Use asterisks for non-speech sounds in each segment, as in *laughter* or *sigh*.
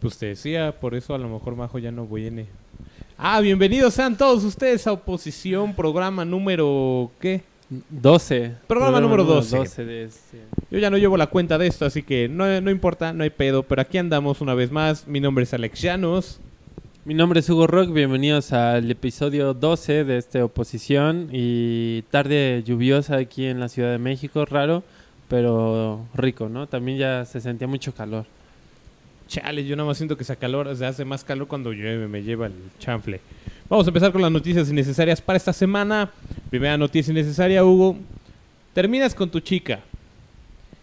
Pues te decía, por eso a lo mejor Majo ya no viene. Ah, bienvenidos sean todos ustedes a Oposición, programa número... ¿qué? 12. Programa número 12. 12 de este. Yo ya no llevo la cuenta de esto, así que no, no importa, no hay pedo, pero aquí andamos una vez más. Mi nombre es Alex Llanos. Mi nombre es Hugo Rock, bienvenidos al episodio 12 de esta oposición y tarde lluviosa aquí en la Ciudad de México, raro, pero rico, ¿no? También ya se sentía mucho calor. Chale, yo nada más siento que se, calor, se hace más calor cuando llueve, me lleva el chanfle. Vamos a empezar con las noticias innecesarias para esta semana. Primera noticia innecesaria, Hugo. Terminas con tu chica.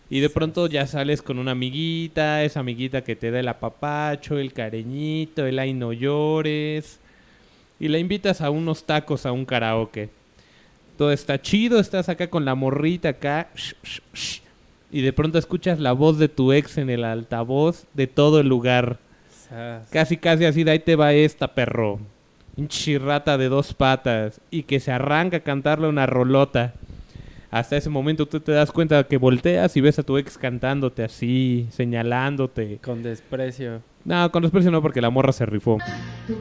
Y de pronto ya sales con una amiguita, esa amiguita que te da el apapacho, el cariñito, el ay no llores. Y la invitas a unos tacos a un karaoke. Todo está chido, estás acá con la morrita acá. Y de pronto escuchas la voz de tu ex en el altavoz de todo el lugar. Casi, casi así, de ahí te va esta, perro. Un chirrata de dos patas. Y que se arranca a cantarle una rolota. Hasta ese momento tú te das cuenta que volteas y ves a tu ex cantándote así, señalándote. Con desprecio. No, con desprecio no, porque la morra se rifó. Tu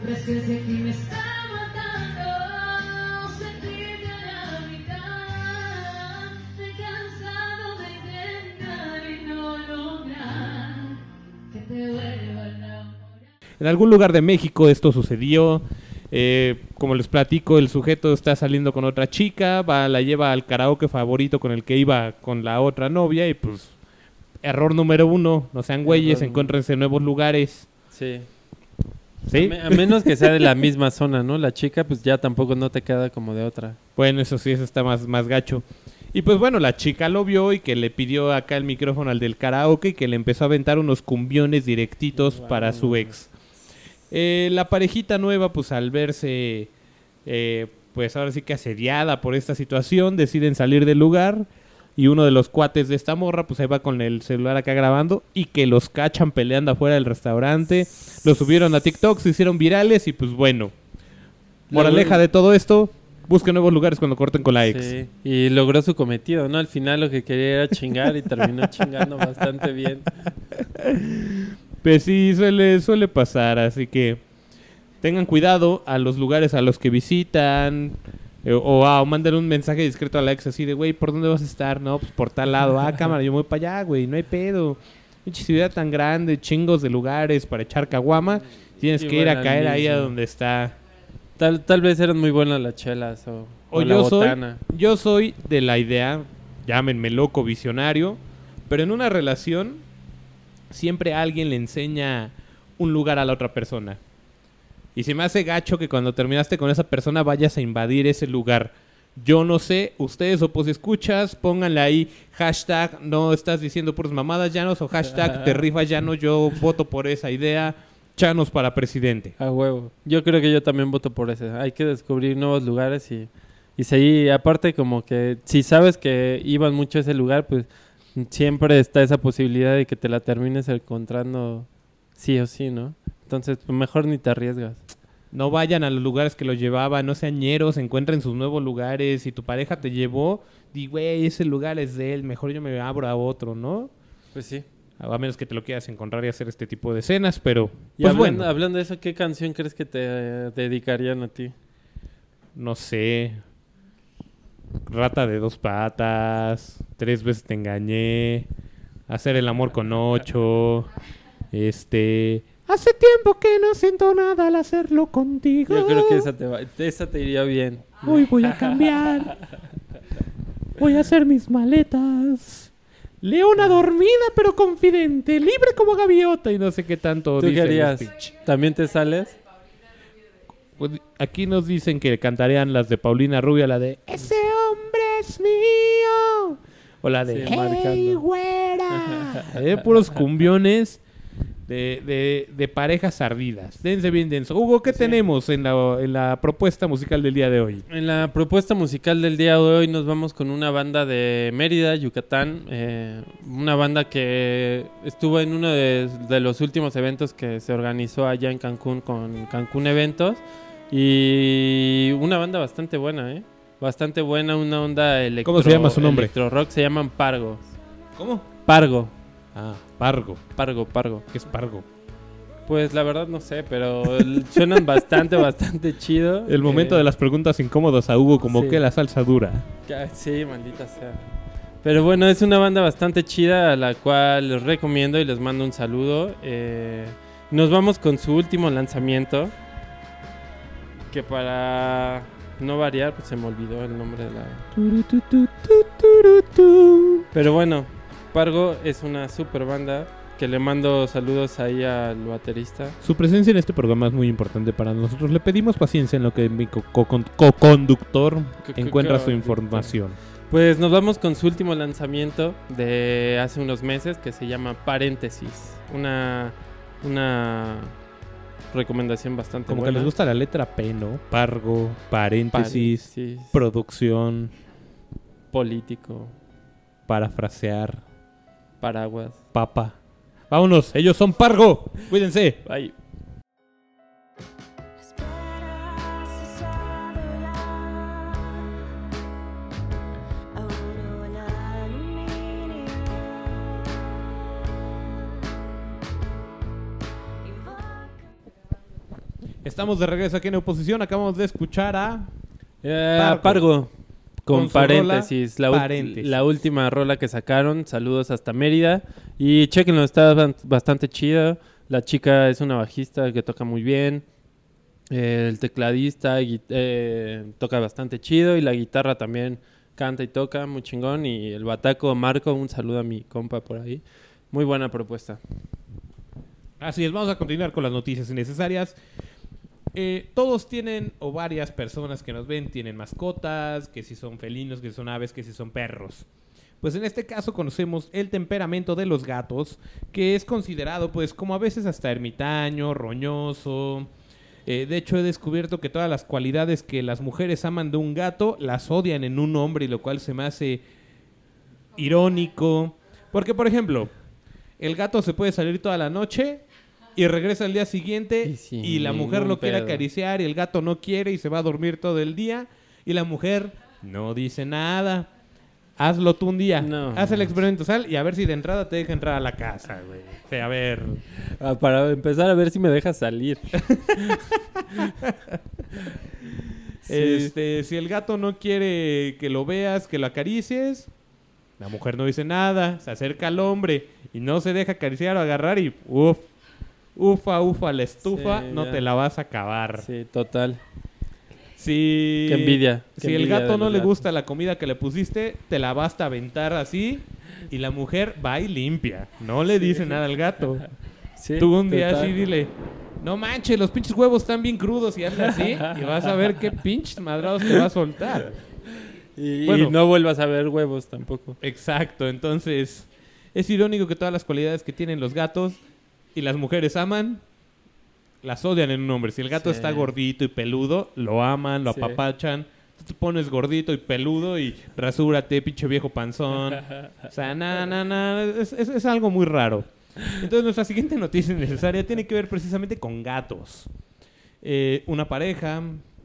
En algún lugar de México esto sucedió. Eh, como les platico, el sujeto está saliendo con otra chica, va, la lleva al karaoke favorito con el que iba con la otra novia y pues error número uno, no sean güeyes, Error. encuéntrense en nuevos lugares. Sí. ¿Sí? A, me- a menos que sea de la *laughs* misma zona, ¿no? La chica pues ya tampoco no te queda como de otra. Bueno, eso sí, eso está más, más gacho. Y pues bueno, la chica lo vio y que le pidió acá el micrófono al del karaoke y que le empezó a aventar unos cumbiones directitos para su ex. Eh, la parejita nueva, pues al verse, eh, pues ahora sí que asediada por esta situación, deciden salir del lugar. Y uno de los cuates de esta morra, pues ahí va con el celular acá grabando y que los cachan peleando afuera del restaurante. Lo subieron a TikTok, se hicieron virales y pues bueno. Moraleja de todo esto, busquen nuevos lugares cuando corten con la ex. Sí, y logró su cometido, ¿no? Al final lo que quería era chingar y terminó *laughs* chingando bastante bien. Pues sí, suele, suele pasar, así que tengan cuidado a los lugares a los que visitan. eh, o, ah, o manden un mensaje discreto a la ex así de, güey, ¿por dónde vas a estar? No, pues por tal lado. Ah, cámara, yo me voy para allá, güey, no hay pedo. Pinche ciudad tan grande, chingos de lugares para echar caguama. Tienes Y que ir a caer ahí a donde está. Tal, tal vez eran muy buenas las chelas o, O o la yo soy, botana. yo soy de la idea, llámenme loco, visionario, pero en una relación siempre alguien le enseña un lugar a la otra persona. Y se me hace gacho que cuando terminaste con esa persona vayas a invadir ese lugar. Yo no sé, ustedes o pues escuchas, pónganle ahí hashtag no estás diciendo puras mamadas llanos o hashtag te *laughs* rifas llano, yo voto por esa idea, chanos para presidente. A huevo. Yo creo que yo también voto por ese. Hay que descubrir nuevos lugares y, y seguir. Aparte, como que si sabes que iban mucho a ese lugar, pues siempre está esa posibilidad de que te la termines encontrando sí o sí, ¿no? Entonces, pues mejor ni te arriesgas. No vayan a los lugares que los llevaban, no sean ñeros, encuentren sus nuevos lugares. Si tu pareja te llevó, di, güey, ese lugar es de él, mejor yo me abro a otro, ¿no? Pues sí. A menos que te lo quieras encontrar y hacer este tipo de escenas, pero Y pues hablando, bueno, hablando de eso, ¿qué canción crees que te eh, dedicarían a ti? no sé. Rata de dos patas, tres veces te engañé, hacer el amor con ocho, este... Hace tiempo que no siento nada al hacerlo contigo. Yo creo que esa te, va, esa te iría bien. Hoy voy a cambiar. *laughs* Voy a hacer mis maletas. Leona dormida pero confidente, libre como gaviota y no sé qué tanto ¿Tú speech. ¿También te sales? Pues, aquí nos dicen que cantarían las de Paulina Rubio, la de Ese hombre es mío. O la de Sí, Hey, güera. *laughs* Eh, puros cumbiones de, de, de parejas ardidas. Dense bien denso. Hugo, ¿qué tenemos en la, en la propuesta musical del día de hoy? En la propuesta musical del día de hoy nos vamos con una banda de Mérida, Yucatán. eh, una banda que estuvo en uno de, de los últimos eventos que se organizó allá en Cancún con Cancún Eventos. Y una banda bastante buena, ¿eh? Bastante buena, una onda electro, ¿Cómo se llama su nombre? electro rock. Se llaman Pargo. ¿Cómo? Pargo. Ah, Pargo. Pargo, Pargo. ¿Qué es Pargo? Pues la verdad no sé, pero suenan *laughs* bastante, bastante chido. El momento Eh, de las preguntas incómodas a Hugo, como sí. que la salsa dura. Sí, maldita sea. Pero bueno, es una banda bastante chida a la cual les recomiendo y les mando un saludo. Eh, nos vamos con su último lanzamiento. Que para no variar, pues se me olvidó el nombre de la... Pero bueno, Pargo es una super banda que le mando saludos ahí al baterista. Su presencia en este programa es muy importante para nosotros. Le pedimos paciencia en lo que mi co- co- con- co-conductor Co- co- encuentra su información. Pues nos vamos con su último lanzamiento de hace unos meses que se llama Paréntesis. Una, una recomendación bastante Como que les gusta la letra P, ¿no? Pargo, paréntesis, Paréntesis, producción, político, parafrasear, paraguas. papa. Vámonos, ellos son Pargo. Cuídense. Ay, Estamos de regreso aquí en oposición. Acabamos de escuchar a Eh, Pargo. Pargo. Con, paréntesis, la, ul- Paréntesis. la última rola que sacaron. Saludos hasta Mérida. Y chequenlo, está bastante chido. La chica es una bajista que toca muy bien. Eh, el tecladista eh, toca bastante chido. Y la guitarra también canta y toca muy chingón. Y el bataco Marco, un saludo a mi compa por ahí. Muy buena propuesta. Así es, vamos a continuar con las noticias innecesarias. Eh, todos tienen, o varias personas que nos ven, tienen mascotas, que si son felinos, que si son aves, que si son perros. Pues en este caso conocemos el temperamento de los gatos, que es considerado pues como a veces hasta ermitaño, roñoso. Eh, de hecho he descubierto que todas las cualidades que las mujeres aman de un gato las odian en un hombre, y lo cual se me hace irónico. Porque por ejemplo, el gato se puede salir toda la noche y regresa al día siguiente Y la mujer lo quiere pedo. acariciar y el gato no quiere y se va a dormir todo el día y la mujer no dice nada. Hazlo tú un día. No. Haz el experimento, sal y a ver si de entrada te deja entrar a la casa, güey. O sea, a ver. Ah, para empezar a ver si me deja salir. *laughs* Sí. Este, si el gato no quiere que lo veas, que lo acaricies, la mujer no dice nada, se acerca al hombre y no se deja acariciar o agarrar y uf, ufa, ufa, la estufa, Sí, no ya. te la vas a acabar. Sí, total. Si, Qué envidia, qué Si el gato no le gatos. gusta la comida que le pusiste, te la basta aventar así y la mujer va y limpia. No le dice nada al gato. *laughs* Sí, Tú un día total. así dile, no manches, los pinches huevos están bien crudos y hazle así y vas a ver qué pinches madrados te va a soltar. *laughs* Y, no vuelvas a ver huevos tampoco. Exacto, entonces es irónico que todas las cualidades que tienen los gatos y las mujeres aman, las odian en un hombre. Si el gato Sí. está gordito y peludo, lo aman, lo Sí. apapachan. Tú te pones gordito y peludo y rasúrate, pinche viejo panzón. O sea, nada, nada, nada. Es, es- es algo muy raro. Entonces, nuestra siguiente noticia necesaria tiene que ver precisamente con gatos. Eh, una pareja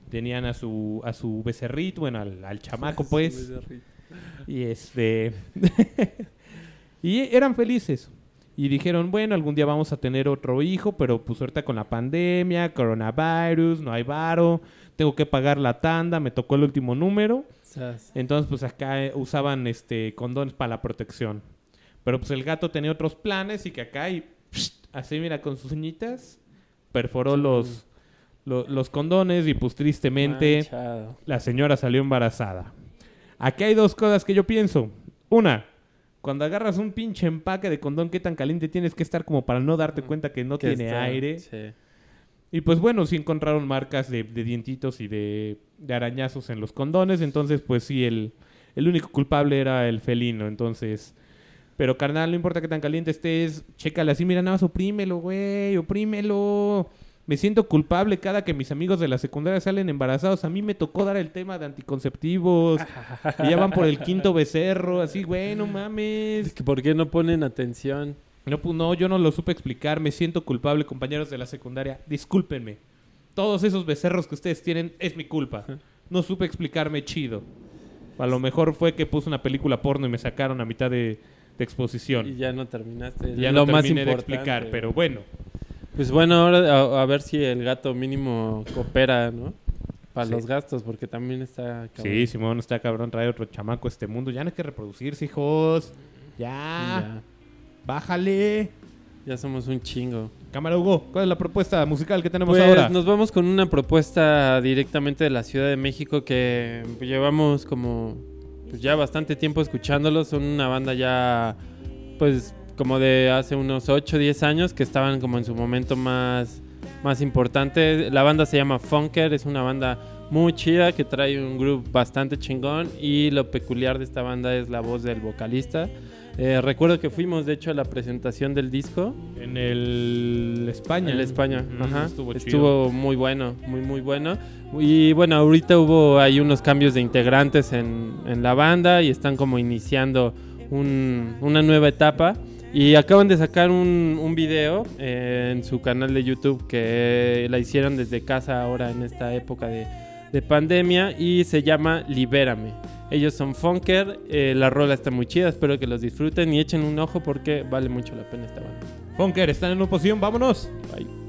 tenían a su, a su becerrito, bueno, al, al chamaco, *laughs* pues. Y este. *laughs* y eran felices. Y dijeron, bueno, algún día vamos a tener otro hijo, pero pues ahorita con la pandemia, coronavirus, no hay varo, tengo que pagar la tanda, me tocó el último número. Sas. Entonces, pues acá eh, usaban este condones para la protección. Pero pues el gato tenía otros planes y que acá y pst, así mira con sus uñitas perforó Sí. los, lo- los condones y pues tristemente Manchado. la señora salió embarazada. Aquí hay dos cosas que yo pienso. Una, cuando agarras un pinche empaque de condón, ¿qué tan caliente tienes que estar como para no darte cuenta que no Que tiene está- aire? Sí. Y pues bueno, sí encontraron marcas de, de dientitos y de, de arañazos en los condones. Entonces, pues sí, el, el único culpable era el felino. Entonces, pero carnal, no importa que tan caliente estés, chécale así, mira, nada más oprímelo, güey, oprímelo. Me siento culpable cada que mis amigos de la secundaria salen embarazados. A mí me tocó dar el tema de anticonceptivos. y ya van por el quinto *laughs* becerro. Así, güey, no mames. Es que ¿Por qué no ponen atención? No, pues no, yo no lo supe explicar. Me siento culpable, compañeros de la secundaria. Discúlpenme. Todos esos becerros que ustedes tienen es mi culpa. No supe explicarme chido. A lo mejor fue que puse una película porno y me sacaron a mitad de, de exposición. Y ya no terminaste. ya lo no más terminé de importante. explicar, pero bueno. Pues bueno, ahora a, a ver si el gato mínimo coopera, ¿no? Para Sí. los gastos, porque también está... cabrón. Sí, Simón, está cabrón, trae otro chamaco a este mundo. Ya no hay que reproducirse, hijos. Ya, Ya, bájale. ya somos un chingo. Cámara Hugo, ¿cuál es la propuesta musical que tenemos Pues ahora? nos vamos con una propuesta directamente de la Ciudad de México que llevamos como pues ya bastante tiempo escuchándolos. Son una banda ya pues como de hace unos 8 o 10 años que estaban como en su momento más, más importante. La banda se llama Funker, es una banda muy chida que trae un groove bastante chingón y lo peculiar de esta banda es la voz del vocalista. Eh, recuerdo que fuimos de hecho a la presentación del disco En el España. en España, Mm, ajá. Estuvo, Estuvo, muy bueno, muy muy bueno. Y bueno, ahorita hubo hay unos cambios de integrantes en, en la banda y están como iniciando un- una nueva etapa. Y acaban de sacar un, un video eh, en su canal de YouTube que la hicieron desde casa ahora en esta época de, de pandemia y se llama Libérame. Ellos son Funker, eh, la rola está muy chida, espero que los disfruten y echen un ojo porque vale mucho la pena esta banda. Funker, están en oposición, vámonos. Bye.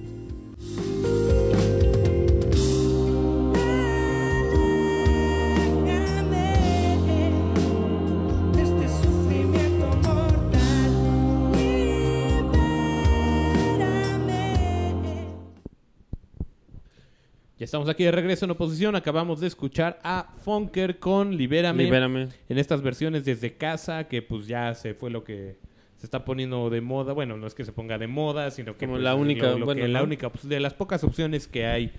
Ya estamos aquí de regreso en oposición. Acabamos de escuchar a Funker con Libérame. Libérame. En estas versiones desde casa, que pues ya se fue lo que se está poniendo de moda. Bueno, no es que se ponga de moda, sino que Como pues, la única, lo- lo bueno, que- la única pues, de las pocas opciones que hay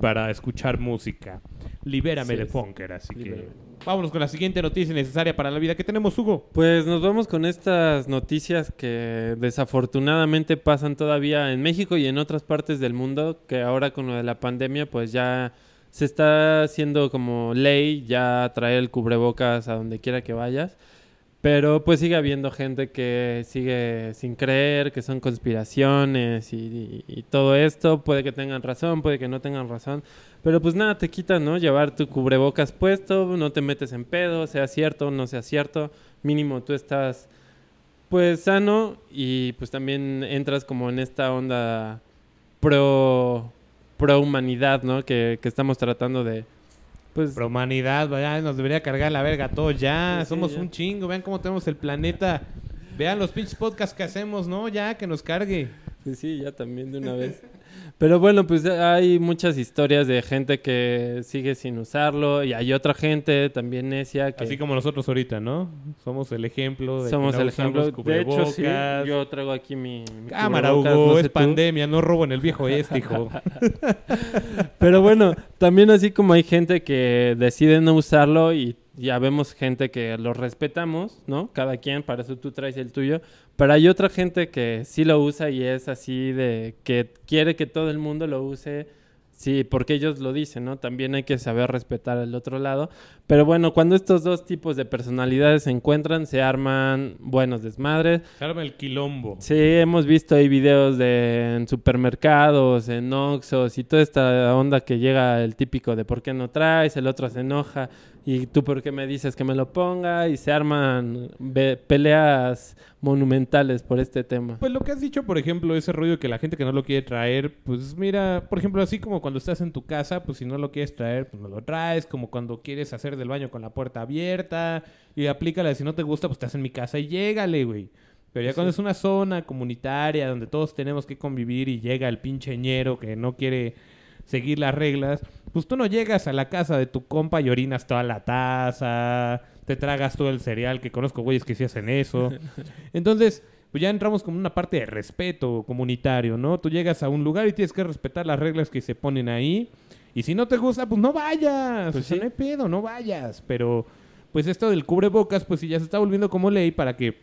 para escuchar música. Libérame Así de. Funker, así Libérame. que vámonos con la siguiente noticia necesaria para la vida que tenemos, Hugo. Pues nos vamos con estas noticias que desafortunadamente pasan todavía en México y en otras partes del mundo, que ahora con lo de la pandemia pues ya se está haciendo como ley ya traer el cubrebocas a donde quiera que vayas. Pero pues sigue habiendo gente que sigue sin creer, que son conspiraciones y, todo esto. Puede que tengan razón, puede que no tengan razón. Pero pues nada, te quita, ¿no? Llevar tu cubrebocas puesto, no te metes en pedo, sea cierto o no sea cierto. Mínimo tú estás pues sano y pues también entras como en esta onda pro, pro humanidad, ¿no? Que, que estamos tratando de... Pues humanidad, vaya, nos debería cargar la verga todos ya. Sí, sí, Somos ya. un chingo, vean cómo tenemos el planeta. Vean los pinches podcasts que hacemos, ¿no? Ya, que nos cargue. Sí, sí, ya también de una vez. *laughs* Pero bueno, pues hay muchas historias de gente que sigue sin usarlo y hay otra gente también necia que Así como nosotros ahorita, ¿no? Somos el ejemplo. De que somos no el ejemplo. De hecho, sí, yo traigo aquí mi, mi Cámara, Hugo, no es tú. pandemia, no robo en el viejo *laughs* este, hijo. Pero bueno, también así como hay gente que decide no usarlo y ya vemos gente que lo respetamos, ¿no? Cada quien, para eso tú traes el tuyo. Pero hay otra gente que sí lo usa y es así de que quiere que todo el mundo lo use. Sí, porque ellos lo dicen, ¿no? También hay que saber respetar el otro lado. Pero bueno, cuando estos dos tipos de personalidades se encuentran, se arman buenos desmadres. Se arma el quilombo. Sí, hemos visto ahí videos de en supermercados, en Oxxos y toda esta onda que llega el típico de por qué no traes, el otro se enoja y tú por qué me dices que me lo ponga y se arman peleas monumentales por este tema. Pues lo que has dicho, por ejemplo, ese rollo que la gente que no lo quiere traer, pues mira, por ejemplo, así como cuando estás en tu casa, pues si no lo quieres traer, pues no lo traes, como cuando quieres hacer del baño con la puerta abierta, y aplícala, si no te gusta, pues estás en mi casa y llégale, güey. Pero ya cuando es una zona comunitaria donde todos tenemos que convivir y llega el pinche ñero que no quiere seguir las reglas, pues tú no llegas a la casa de tu compa y orinas toda la taza, te tragas todo el cereal, que conozco güeyes que sí hacen eso. *laughs* Entonces, pues ya entramos como una parte de respeto comunitario, ¿no? Tú llegas a un lugar y tienes que respetar las reglas que se ponen ahí. Y si no te gusta, pues no vayas. Pues o sea, sí. no hay pedo, no vayas. Pero, pues esto del cubrebocas, pues sí ya se está volviendo como ley para que,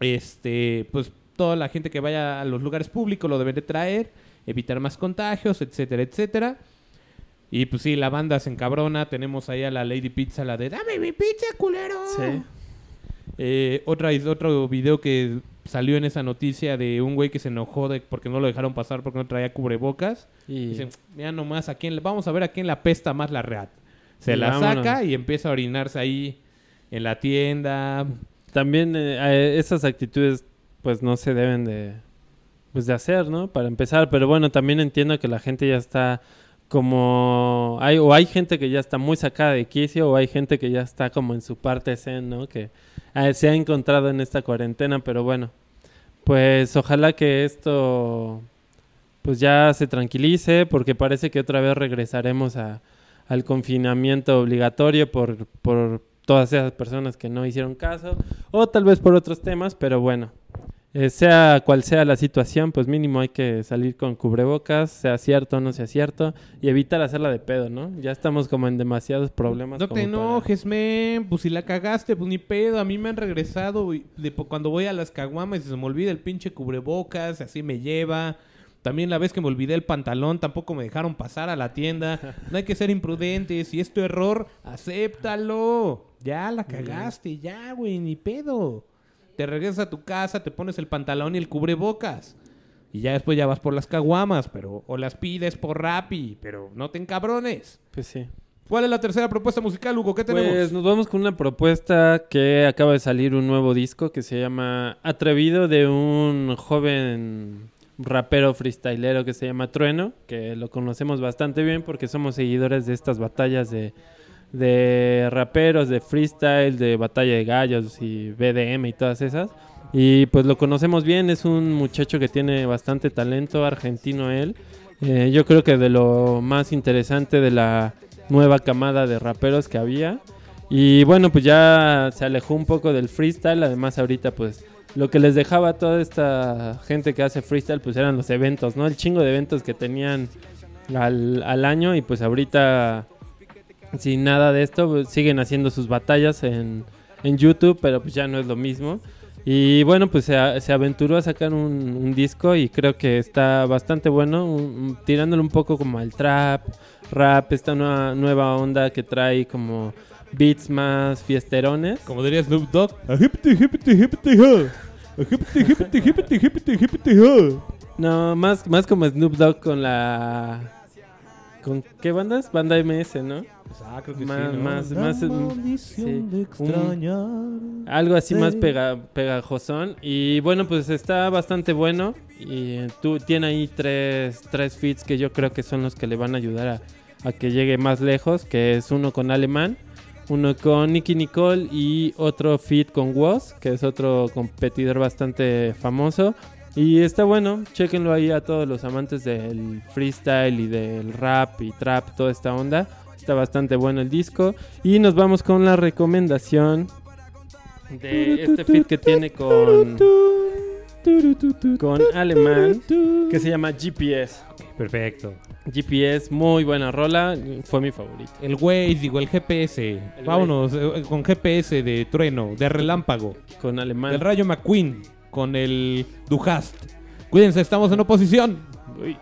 este, pues toda la gente que vaya a los lugares públicos lo deben de traer, evitar más contagios, etcétera, etcétera. Y pues sí, la banda se encabrona. Tenemos ahí a la Lady Pizza, la de ¡Dame mi pizza, culero! Sí. Eh, otra, otro video que salió en esa noticia de un güey que se enojó de porque no lo dejaron pasar porque no traía cubrebocas. Y Dicen, mira nomás, a quién, vamos a ver a quién le apesta más la reat. Se Y la vámonos. saca y empieza a orinarse ahí en la tienda. también eh, esas actitudes pues no se deben de pues de hacer, ¿no? Para empezar, pero bueno, también entiendo que la gente ya está como hay o hay gente que ya está muy sacada de quicio o hay gente que ya está como en su parte zen, ¿no? Que eh, se ha encontrado en esta cuarentena, pero bueno, pues ojalá que esto pues ya se tranquilice porque parece que otra vez regresaremos a, al confinamiento obligatorio por, por todas esas personas que no hicieron caso o tal vez por otros temas, pero bueno, eh, sea cual sea la situación, pues mínimo hay que salir con cubrebocas, sea cierto o no sea cierto, y evitar hacerla de pedo, ¿no? Ya estamos como en demasiados problemas. No te enojes, men. Pues si la cagaste, pues ni pedo. A mí me han regresado de cuando voy a las caguamas y se me olvida el pinche cubrebocas, así me lleva. También la vez que me olvidé el pantalón, tampoco me dejaron pasar a la tienda. *laughs* No hay que ser imprudentes. Si es tu error, acéptalo. Ya la cagaste, ya, güey, ni pedo. Te regresas a tu casa, te pones el pantalón y el cubrebocas. Y ya después ya vas por las caguamas, pero o las pides por Rappi, pero no te encabrones. Pues sí. ¿Cuál es la tercera propuesta musical, Hugo? ¿Qué tenemos? Pues nos vamos con una propuesta que acaba de salir un nuevo disco que se llama Atrevido de un joven rapero freestylero que se llama Trueno, que lo conocemos bastante bien porque somos seguidores de estas batallas de, de raperos, de freestyle, de batalla de gallos y BDM y todas esas. Y pues lo conocemos bien, es un muchacho que tiene bastante talento, argentino él. Eh, yo creo que de lo más interesante de la nueva camada de raperos que había. Y bueno, pues ya se alejó un poco del freestyle. Además, ahorita, pues lo que les dejaba a toda esta gente que hace freestyle, pues eran los eventos, ¿no? El chingo de eventos que tenían al, al año. Y pues ahorita, sin nada de esto, pues, siguen haciendo sus batallas en, en YouTube, pero pues ya no es lo mismo. Y bueno, pues se, aventuró a sacar un, un disco y creo que está bastante bueno, un- un- tirándole un poco como al trap, rap, esta nueva, nueva onda que trae como beats más fiesterones. Como diría Snoop Dogg. No, más, más como Snoop Dogg con la... ¿Con qué bandas? Banda MS, ¿no? Ah, creo que Más- sí, ¿no? más- La más, mm, sí, un-. Algo así más pega, pegajosón. Y bueno, pues está bastante bueno. Y eh, tú tiene ahí tres, tres feats que yo creo que son los que le van a ayudar a, a que llegue más lejos. Que es uno con Alemán, uno con Nicky Nicole y otro feat con Woz, que es otro competidor bastante famoso. Y está bueno, chequenlo ahí a todos los amantes del freestyle y del rap y trap, toda esta onda. Está bastante bueno el disco. Y nos vamos con la recomendación de este fit que tiene con, con Alemán, que se llama GPS. Perfecto. GPS, muy buena rola, fue mi favorito. El Waze, digo, el GPS. Vámonos eh, con GPS de trueno, de relámpago. Con Alemán. Del Rayo McQueen con el Duhast. Cuídense, estamos en oposición. Uy.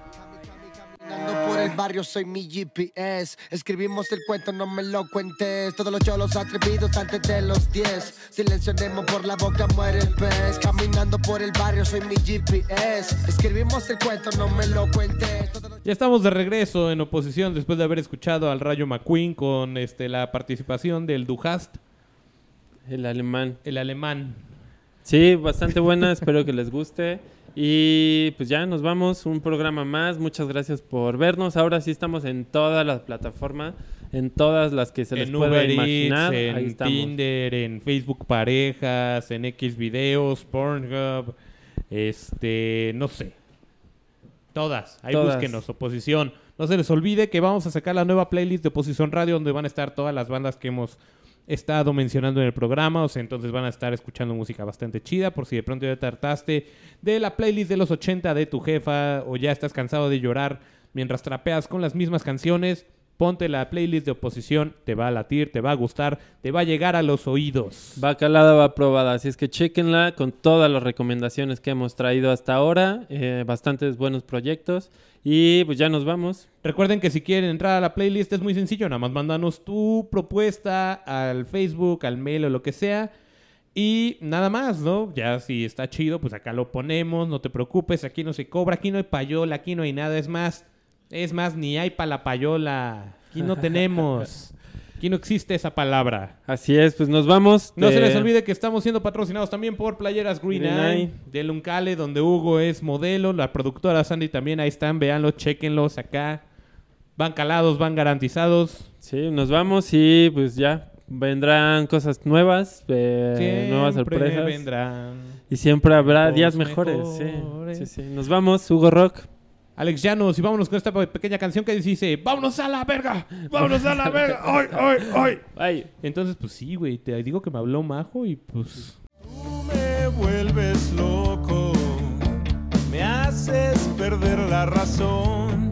Caminando por el barrio soy mi GPS. Escribimos el cuento, no me lo cuentes. Todos los cholos atrevidos antes de los 10. Silencionemos por la boca, muere el pez. Caminando por el barrio soy mi GPS. Escribimos el cuento, no me lo cuentes. Todos los Ya estamos de regreso en oposición después de haber escuchado al Rayo McQueen con este, la participación del Duhast, El alemán. el alemán. Sí, bastante buena, *laughs* espero que les guste. Y pues ya nos vamos, un programa más. Muchas gracias por vernos. Ahora sí estamos en todas las plataformas, en todas las que se les en pueda Uber imaginar. Ahí en estamos. Tinder, en Facebook Parejas, en X Videos, Pornhub, este, no sé. Todas, ahí Todas. búsquenos, oposición. No se les olvide que vamos a sacar la nueva playlist de Oposición Radio donde van a estar todas las bandas que hemos estado mencionando en el programa, o sea, entonces van a estar escuchando música bastante chida, por si de pronto ya te hartaste de la playlist de los 80 de tu jefa o ya estás cansado de llorar mientras trapeas con las mismas canciones, ponte la playlist de oposición, te va a latir, te va a gustar, te va a llegar a los oídos. Va calada, va probada. Así es que chequenla con todas las recomendaciones que hemos traído hasta ahora. eh, bastantes buenos proyectos. Y pues ya nos vamos. Recuerden que si quieren entrar a la playlist es muy sencillo, nada más mándanos tu propuesta al Facebook, al mail o lo que sea. Y nada más, ¿no? Ya si está chido, pues acá lo ponemos, no te preocupes, aquí no se cobra, aquí no hay payola, aquí no hay nada, es más, es más, ni hay para la payola, aquí no tenemos. Aquí no existe esa palabra. Así es, pues nos vamos. No se les olvide que estamos siendo patrocinados también por Playeras Green, Green Eye, Eye. de Luncale, donde Hugo es modelo, la productora Sandy también, ahí están, véanlos, chequenlos acá. Van calados, van garantizados. Sí, nos vamos y pues ya vendrán cosas nuevas, eh, nuevas sorpresas. vendrán. Y siempre habrá días mejores. sí. mejores. Sí, sí. Nos vamos, Hugo Rock. Alex Llanos. Y vámonos con esta pequeña canción que dice: ¡Vámonos a la verga! ¡Vámonos a la verga! ¡Ay, ay, ay! ay. Entonces, pues sí, güey. Te digo que me habló Majo y pues. Tú me vuelves loco. Me haces perder la razón.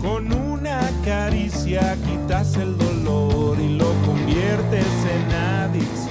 Con una caricia quitas el dolor y lo conviertes en adicción.